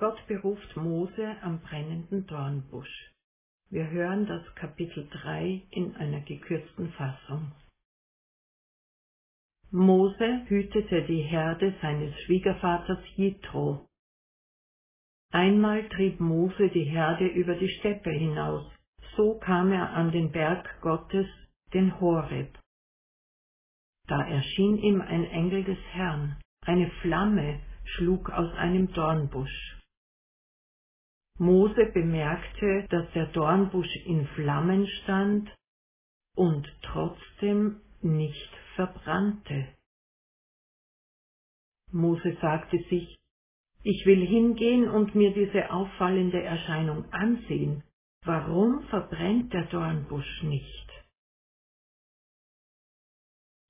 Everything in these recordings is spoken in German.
Gott beruft Mose am brennenden Dornbusch. Wir hören das Kapitel 3 in einer gekürzten Fassung. Mose hütete die Herde seines Schwiegervaters Jitro. Einmal trieb Mose die Herde über die Steppe hinaus, so kam er an den Berg Gottes, den Horeb. Da erschien ihm ein Engel des Herrn, eine Flamme schlug aus einem Dornbusch. Mose bemerkte, dass der Dornbusch in Flammen stand und trotzdem nicht verbrannte. Mose sagte sich, ich will hingehen und mir diese auffallende Erscheinung ansehen. Warum verbrennt der Dornbusch nicht?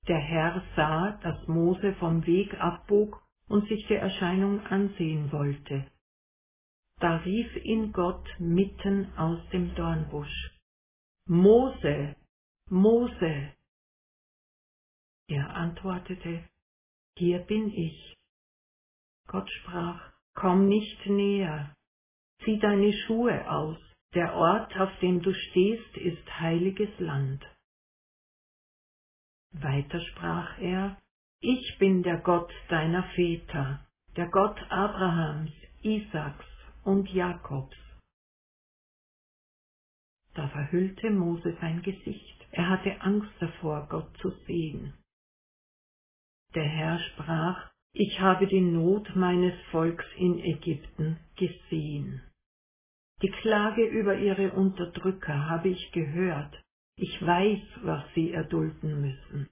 Der Herr sah, dass Mose vom Weg abbog und sich die Erscheinung ansehen wollte. Da rief ihn Gott mitten aus dem Dornbusch. Mose, Mose. Er antwortete, Hier bin ich. Gott sprach, Komm nicht näher, zieh deine Schuhe aus, der Ort, auf dem du stehst, ist heiliges Land. Weiter sprach er, Ich bin der Gott deiner Väter, der Gott Abrahams, Isaaks und Jakobs. Da verhüllte Mose sein Gesicht. Er hatte Angst davor, Gott zu sehen. Der Herr sprach, ich habe die Not meines Volks in Ägypten gesehen. Die Klage über ihre Unterdrücker habe ich gehört. Ich weiß, was sie erdulden müssen.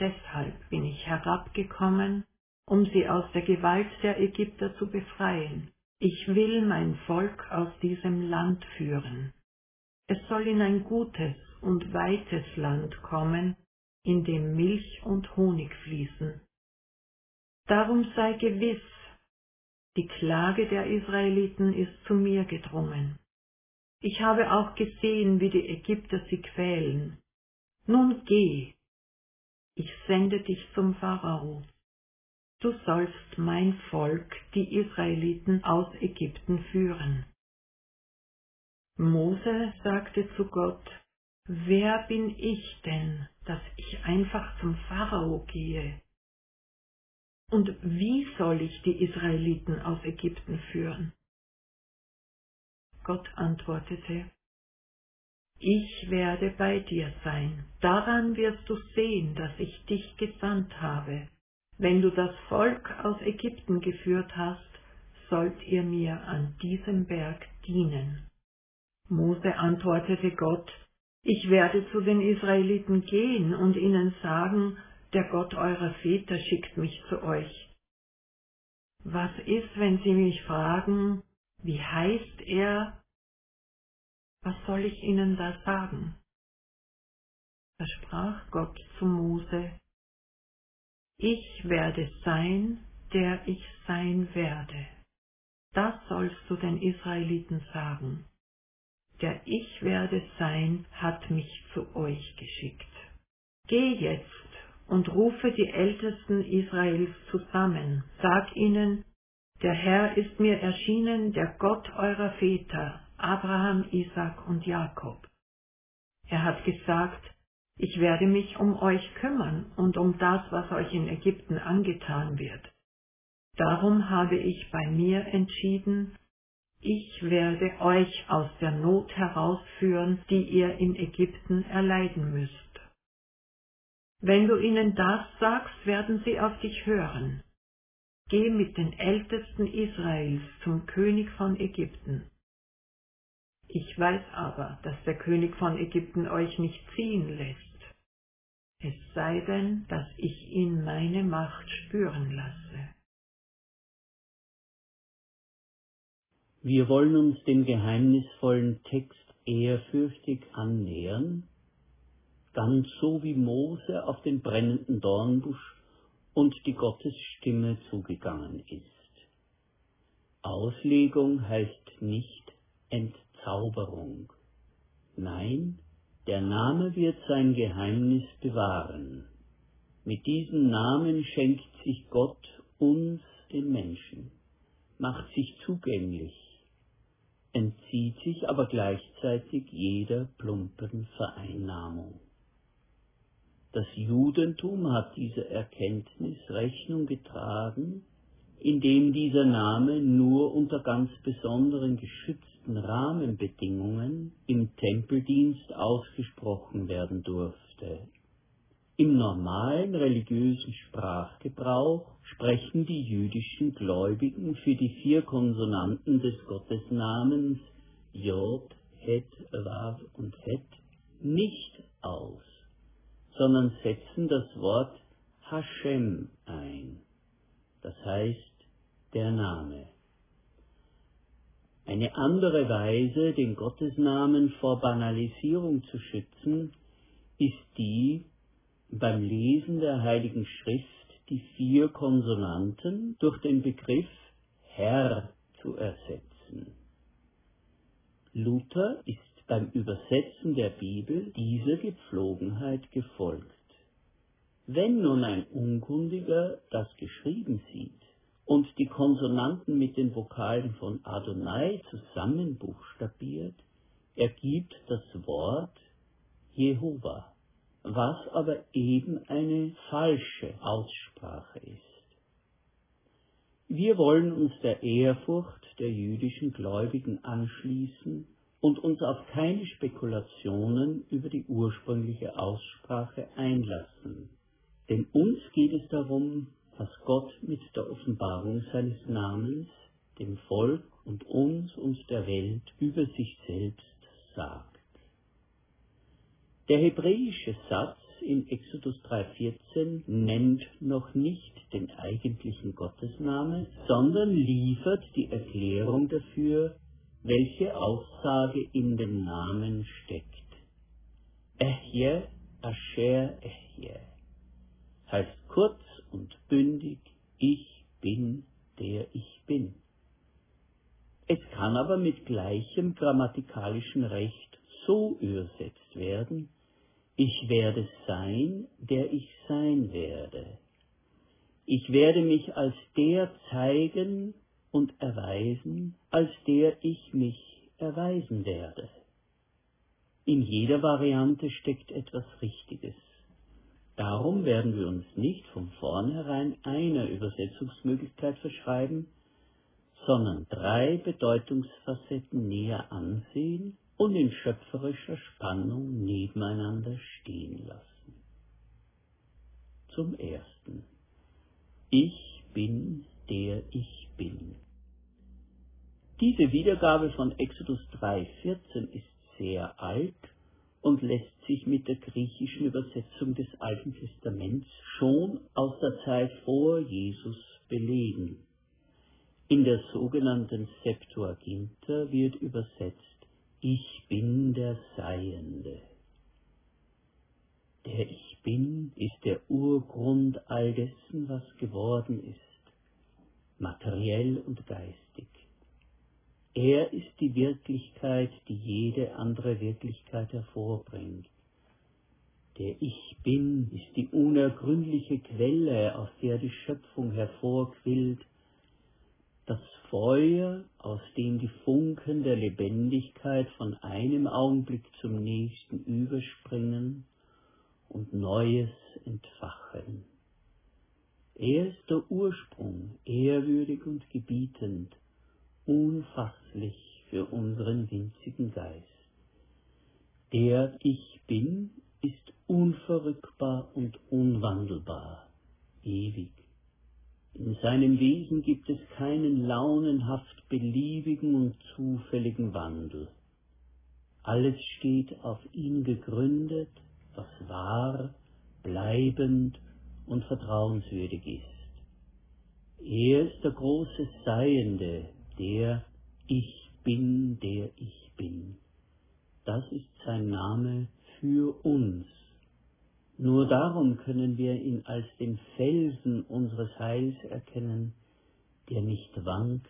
Deshalb bin ich herabgekommen, um sie aus der Gewalt der Ägypter zu befreien. Ich will mein Volk aus diesem Land führen. Es soll in ein gutes und weites Land kommen, in dem Milch und Honig fließen. Darum sei gewiss, die Klage der Israeliten ist zu mir gedrungen. Ich habe auch gesehen, wie die Ägypter sie quälen. Nun geh, ich sende dich zum Pharao du sollst mein Volk, die Israeliten, aus Ägypten führen. Mose sagte zu Gott, Wer bin ich denn, dass ich einfach zum Pharao gehe? Und wie soll ich die Israeliten aus Ägypten führen? Gott antwortete, Ich werde bei dir sein, daran wirst du sehen, dass ich dich gesandt habe. Wenn du das Volk aus Ägypten geführt hast, sollt ihr mir an diesem Berg dienen. Mose antwortete Gott, ich werde zu den Israeliten gehen und ihnen sagen, der Gott eurer Väter schickt mich zu euch. Was ist, wenn sie mich fragen, wie heißt er? Was soll ich ihnen da sagen? Da sprach Gott zu Mose, ich werde sein, der ich sein werde. Das sollst du den Israeliten sagen. Der Ich werde sein hat mich zu euch geschickt. Geh jetzt und rufe die Ältesten Israels zusammen. Sag ihnen, der Herr ist mir erschienen, der Gott eurer Väter, Abraham, Isaac und Jakob. Er hat gesagt, ich werde mich um euch kümmern und um das, was euch in Ägypten angetan wird. Darum habe ich bei mir entschieden, ich werde euch aus der Not herausführen, die ihr in Ägypten erleiden müsst. Wenn du ihnen das sagst, werden sie auf dich hören. Geh mit den Ältesten Israels zum König von Ägypten. Ich weiß aber, dass der König von Ägypten euch nicht ziehen lässt, es sei denn, dass ich ihn meine Macht spüren lasse. Wir wollen uns dem geheimnisvollen Text ehrfürchtig annähern, ganz so wie Mose auf den brennenden Dornbusch und die Gottesstimme zugegangen ist. Auslegung heißt nicht Entzauberung. Nein, der Name wird sein Geheimnis bewahren. Mit diesem Namen schenkt sich Gott uns, den Menschen. macht sich zugänglich, entzieht sich aber gleichzeitig jeder plumpen Vereinnahmung. Das Judentum hat dieser Erkenntnis Rechnung getragen, indem dieser Name nur unter ganz besonderen geschützten Rahmenbedingungen im Tempeldienst ausgesprochen werden durfte. Im normalen religiösen Sprachgebrauch sprechen die jüdischen Gläubigen für die vier Konsonanten des Gottesnamens Jod, Het, Wav und Het nicht aus, sondern setzen das Wort Hashem ein, das heißt der Name. Eine andere Weise, den Gottesnamen vor Banalisierung zu schützen, ist die, beim Lesen der Heiligen Schrift die vier Konsonanten durch den Begriff Herr zu ersetzen. Luther ist beim Übersetzen der Bibel dieser Gepflogenheit gefolgt. Wenn nun ein Unkundiger das geschrieben sieht, und die Konsonanten mit den Vokalen von Adonai zusammen buchstabiert, ergibt das Wort Jehova, was aber eben eine falsche Aussprache ist. Wir wollen uns der Ehrfurcht der jüdischen Gläubigen anschließen und uns auf keine Spekulationen über die ursprüngliche Aussprache einlassen. Denn uns geht es darum, was Gott mit der Offenbarung seines Namens dem Volk und uns und der Welt über sich selbst sagt. Der hebräische Satz in Exodus 3.14 nennt noch nicht den eigentlichen Gottesnamen, sondern liefert die Erklärung dafür, welche Aussage in dem Namen steckt. Ehje, Asher Ehje heißt kurz und bündig, ich bin, der ich bin. Es kann aber mit gleichem grammatikalischen Recht so übersetzt werden, ich werde sein, der ich sein werde. Ich werde mich als der zeigen und erweisen, als der ich mich erweisen werde. In jeder Variante steckt etwas Richtiges. Darum werden wir uns nicht von vornherein einer Übersetzungsmöglichkeit verschreiben, sondern drei Bedeutungsfacetten näher ansehen und in schöpferischer Spannung nebeneinander stehen lassen. Zum ersten. Ich bin der ich bin. Diese Wiedergabe von Exodus 3,14 ist sehr alt und lässt sich mit der griechischen Übersetzung des Alten Testaments schon aus der Zeit vor Jesus belegen. In der sogenannten Septuaginta wird übersetzt, ich bin der Seiende. Der Ich bin ist der Urgrund all dessen, was geworden ist, materiell und geistig. Er ist die Wirklichkeit, die jede andere Wirklichkeit hervorbringt. Der Ich Bin ist die unergründliche Quelle, aus der die Schöpfung hervorquillt, das Feuer, aus dem die Funken der Lebendigkeit von einem Augenblick zum nächsten überspringen und Neues entfachen. Er ist der Ursprung, ehrwürdig und gebietend, unfasslich für unseren winzigen Geist. Der Ich Bin ist unverrückbar und unwandelbar, ewig. In seinem Wesen gibt es keinen launenhaft beliebigen und zufälligen Wandel. Alles steht auf ihn gegründet, was wahr, bleibend und vertrauenswürdig ist. Er ist der große Seiende, der Ich bin, der ich bin. Das ist sein Name für uns. Nur darum können wir ihn als den Felsen unseres Heils erkennen, der nicht wankt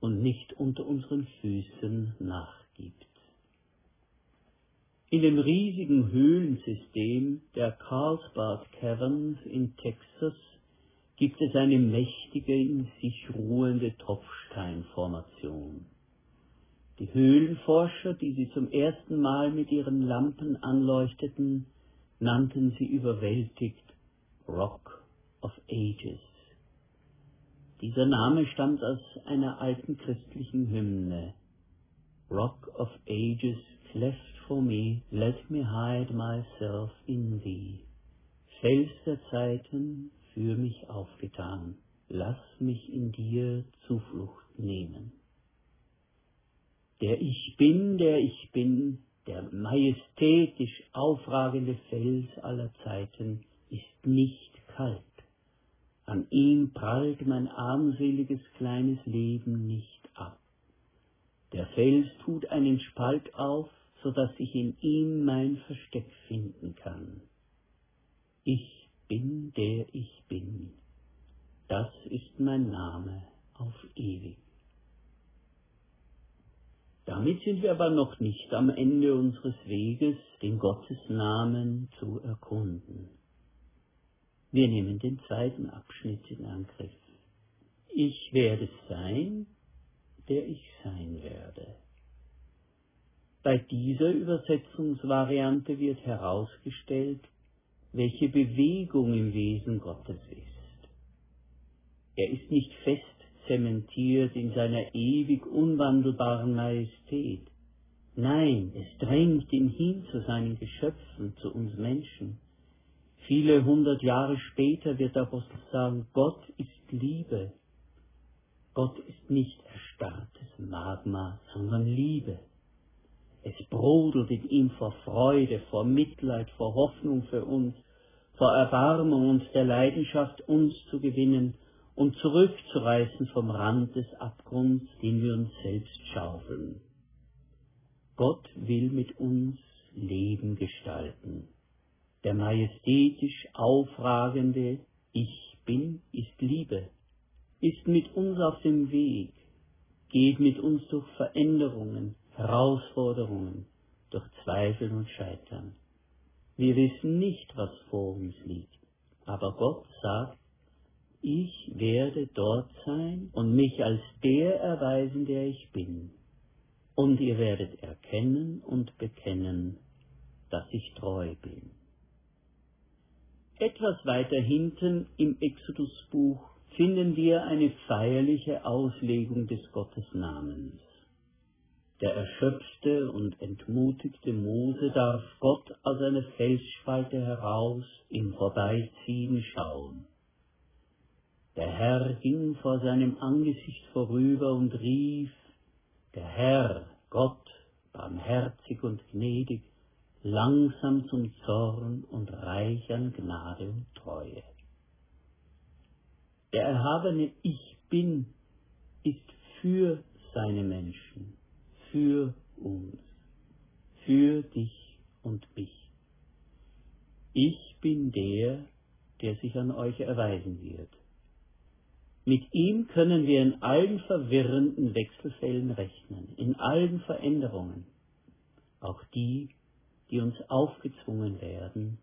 und nicht unter unseren Füßen nachgibt. In dem riesigen Höhlensystem der Carlsbad Caverns in Texas gibt es eine mächtige, in sich ruhende Tropfsteinformation. Die Höhlenforscher, die sie zum ersten Mal mit ihren Lampen anleuchteten, nannten sie überwältigt Rock of Ages. Dieser Name stammt aus einer alten christlichen Hymne. Rock of Ages, cleft for me, let me hide myself in thee. Fels der Zeiten, für mich aufgetan, lass mich in dir Zuflucht nehmen. Der ich bin, der ich bin, der majestätisch aufragende Fels aller Zeiten, ist nicht kalt. An ihm prallt mein armseliges kleines Leben nicht ab. Der Fels tut einen Spalt auf, so dass ich in ihm mein Versteck finden kann. Ich bin, der ich bin. Das ist mein Name auf ewig. Damit sind wir aber noch nicht am Ende unseres Weges, den Gottesnamen zu erkunden. Wir nehmen den zweiten Abschnitt in Angriff. Ich werde sein, der ich sein werde. Bei dieser Übersetzungsvariante wird herausgestellt, welche Bewegung im Wesen Gottes ist. Er ist nicht fest zementiert in seiner ewig unwandelbaren Majestät. Nein, es drängt ihn hin zu seinen Geschöpfen, zu uns Menschen. Viele hundert Jahre später wird der Apostel sagen, Gott ist Liebe. Gott ist nicht erstarrtes Magma, sondern Liebe. Es brodelt in ihm vor Freude, vor Mitleid, vor Hoffnung für uns, vor Erbarmung und der Leidenschaft, uns zu gewinnen und zurückzureißen vom Rand des Abgrunds, den wir uns selbst schaufeln. Gott will mit uns Leben gestalten. Der majestätisch aufragende Ich bin ist Liebe, ist mit uns auf dem Weg, geht mit uns durch Veränderungen, Herausforderungen, durch Zweifel und Scheitern. Wir wissen nicht, was vor uns liegt, aber Gott sagt, ich werde dort sein und mich als der erweisen, der ich bin. Und ihr werdet erkennen und bekennen, dass ich treu bin. Etwas weiter hinten im Exodusbuch finden wir eine feierliche Auslegung des Gottesnamens. Der erschöpfte und entmutigte Mose darf Gott aus einer Felsspalte heraus im Vorbeiziehen schauen. Der Herr ging vor seinem Angesicht vorüber und rief, der Herr, Gott, barmherzig und gnädig, langsam zum Zorn und reich an Gnade und Treue. Der erhabene Ich Bin ist für seine Menschen, für uns, für dich und mich. Ich bin der, der sich an euch erweisen wird. Mit ihm können wir in allen verwirrenden Wechselfällen rechnen, in allen Veränderungen, auch die, die uns aufgezwungen werden,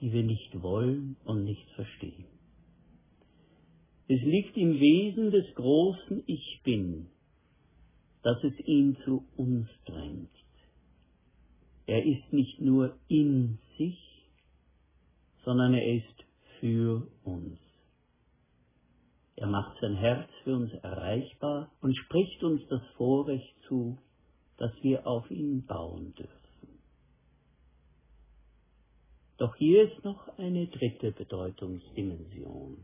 die wir nicht wollen und nicht verstehen. Es liegt im Wesen des großen Ich Bin, dass es ihn zu uns drängt. Er ist nicht nur in sich, sondern er ist für uns. Er macht sein Herz für uns erreichbar und spricht uns das Vorrecht zu, dass wir auf ihn bauen dürfen. Doch hier ist noch eine dritte Bedeutungsdimension.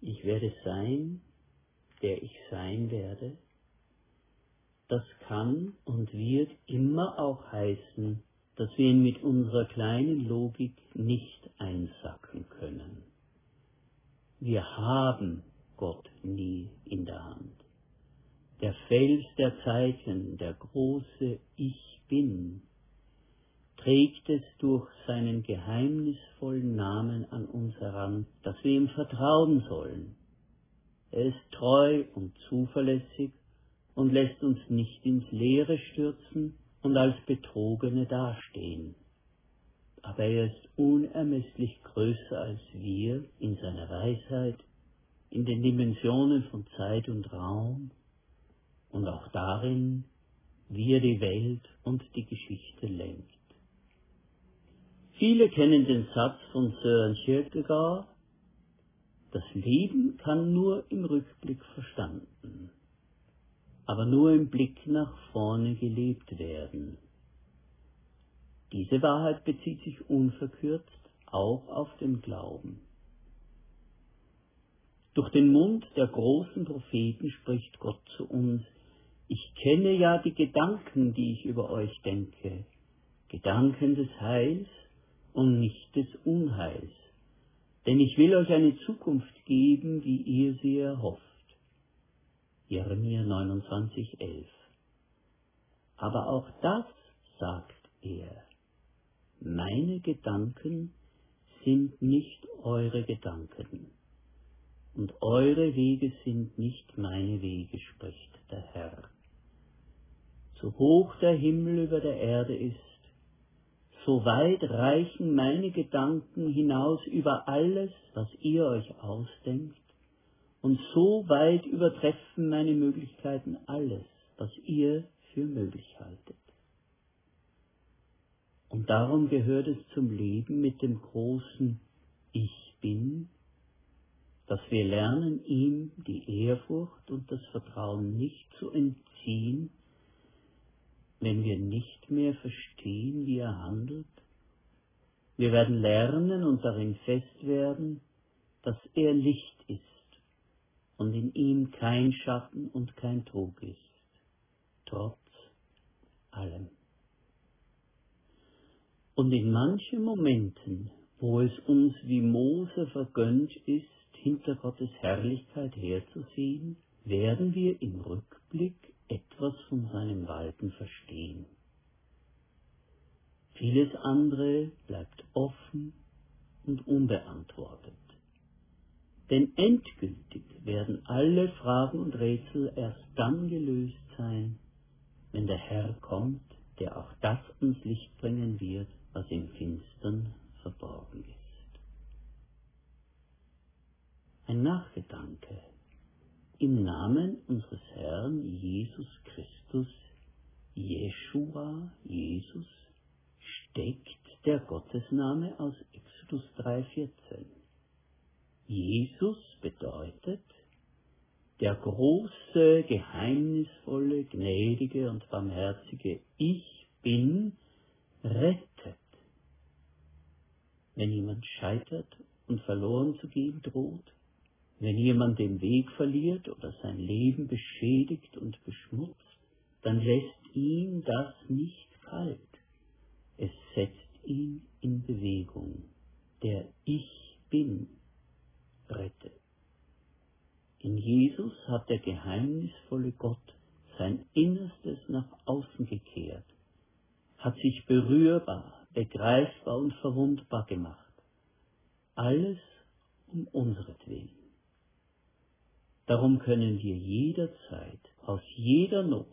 Ich werde sein, der ich sein werde. Das kann und wird immer auch heißen, dass wir ihn mit unserer kleinen Logik nicht einsacken können. Wir haben Gott nie in der Hand. Der Fels der Zeiten, der große Ich bin, trägt es durch seinen geheimnisvollen Namen an uns heran, dass wir ihm vertrauen sollen. Er ist treu und zuverlässig und lässt uns nicht ins Leere stürzen und als Betrogene dastehen. Aber er ist unermesslich größer als wir in seiner Weisheit, in den Dimensionen von Zeit und Raum und auch darin, wie er die Welt und die Geschichte lenkt. Viele kennen den Satz von Søren Kierkegaard, das Leben kann nur im Rückblick verstanden, aber nur im Blick nach vorne gelebt werden. Diese Wahrheit bezieht sich unverkürzt auch auf den Glauben. Durch den Mund der großen Propheten spricht Gott zu uns, ich kenne ja die Gedanken, die ich über euch denke, Gedanken des Heils und nicht des Unheils, denn ich will euch eine Zukunft geben, wie ihr sie erhofft. Jeremia 29, 11. Aber auch das sagt er. Meine Gedanken sind nicht eure Gedanken, und eure Wege sind nicht meine Wege, spricht der Herr. So hoch der Himmel über der Erde ist, so weit reichen meine Gedanken hinaus über alles, was ihr euch ausdenkt, und so weit übertreffen meine Möglichkeiten alles, was ihr für möglich haltet. Und darum gehört es zum Leben mit dem großen Ich bin, dass wir lernen, ihm die Ehrfurcht und das Vertrauen nicht zu entziehen, wenn wir nicht mehr verstehen, wie er handelt? Wir werden lernen und darin fest werden, dass er Licht ist und in ihm kein Schatten und kein Trug ist, trotz allem. Und in manchen Momenten, wo es uns wie Mose vergönnt ist, hinter Gottes Herrlichkeit herzusehen, werden wir im Rückblick etwas von seinem Walten verstehen. Vieles andere bleibt offen und unbeantwortet. Denn endgültig werden alle Fragen und Rätsel erst dann gelöst sein, wenn der Herr kommt, der auch das ans Licht bringen wird, was im Finstern verborgen ist. Ein Nachgedanke im Namen unseres Herrn Jesus Christus, Jeshua, Jesus, steckt der Gottesname aus Exodus 3,14. Jesus bedeutet der große, geheimnisvolle, gnädige und barmherzige Ich bin rettet. Wenn jemand scheitert und verloren zu gehen droht, wenn jemand den Weg verliert oder sein Leben beschädigt und beschmutzt, dann lässt ihn das nicht kalt. Es setzt ihn in Bewegung. Der Ich bin rettet. In Jesus hat der geheimnisvolle Gott sein Innerstes nach außen gekehrt, hat sich berührbar, begreifbar und verwundbar gemacht. Alles um unseretwillen. Darum können wir jederzeit aus jeder Not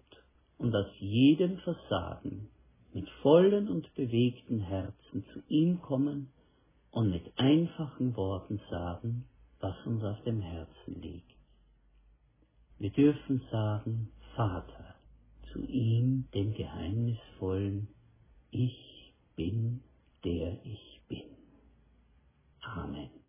und aus jedem Versagen mit vollen und bewegten Herzen zu ihm kommen und mit einfachen Worten sagen, was uns auf dem Herzen liegt. Wir dürfen sagen, Vater, zu ihm, dem geheimnisvollen, ich bin, der ich bin. Amen.